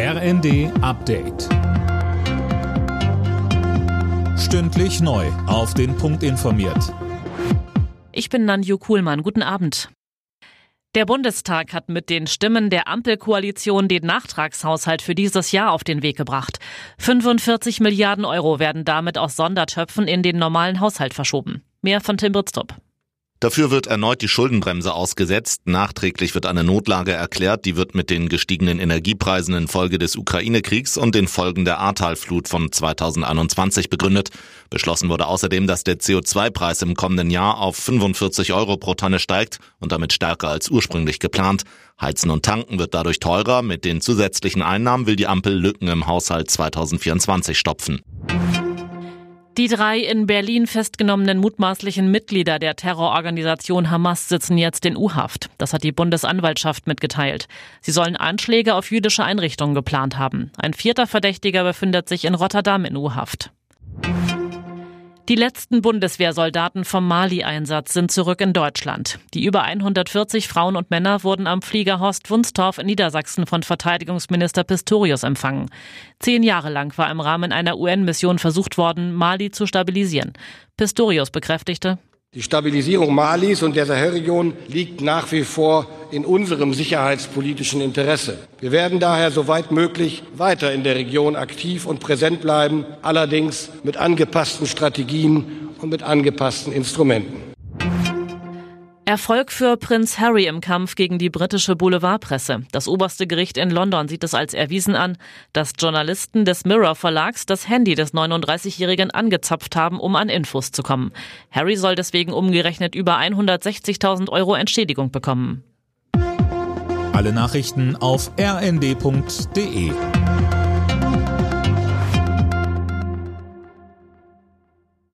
RND Update. Stündlich neu. Auf den Punkt informiert. Ich bin Nanju Kuhlmann. Guten Abend. Der Bundestag hat mit den Stimmen der Ampelkoalition den Nachtragshaushalt für dieses Jahr auf den Weg gebracht. 45 Milliarden Euro werden damit aus Sondertöpfen in den normalen Haushalt verschoben. Mehr von Tim Britztrup. Dafür wird erneut die Schuldenbremse ausgesetzt. Nachträglich wird eine Notlage erklärt. Die wird mit den gestiegenen Energiepreisen infolge des Ukraine-Kriegs und den Folgen der Ahrtalflut von 2021 begründet. Beschlossen wurde außerdem, dass der CO2-Preis im kommenden Jahr auf 45 Euro pro Tonne steigt und damit stärker als ursprünglich geplant. Heizen und Tanken wird dadurch teurer. Mit den zusätzlichen Einnahmen will die Ampel Lücken im Haushalt 2024 stopfen. Die drei in Berlin festgenommenen mutmaßlichen Mitglieder der Terrororganisation Hamas sitzen jetzt in U-Haft. Das hat die Bundesanwaltschaft mitgeteilt. Sie sollen Anschläge auf jüdische Einrichtungen geplant haben. Ein vierter Verdächtiger befindet sich in Rotterdam in U-Haft. Die letzten Bundeswehrsoldaten vom Mali-Einsatz sind zurück in Deutschland. Die über 140 Frauen und Männer wurden am Flieger Horst Wunstorf in Niedersachsen von Verteidigungsminister Pistorius empfangen. Zehn Jahre lang war im Rahmen einer UN-Mission versucht worden, Mali zu stabilisieren. Pistorius bekräftigte, die Stabilisierung Malis und der Sahelregion liegt nach wie vor in unserem sicherheitspolitischen Interesse. Wir werden daher soweit möglich weiter in der Region aktiv und präsent bleiben, allerdings mit angepassten Strategien und mit angepassten Instrumenten. Erfolg für Prinz Harry im Kampf gegen die britische Boulevardpresse. Das oberste Gericht in London sieht es als erwiesen an, dass Journalisten des Mirror Verlags das Handy des 39-Jährigen angezapft haben, um an Infos zu kommen. Harry soll deswegen umgerechnet über 160.000 Euro Entschädigung bekommen. Alle Nachrichten auf rnd.de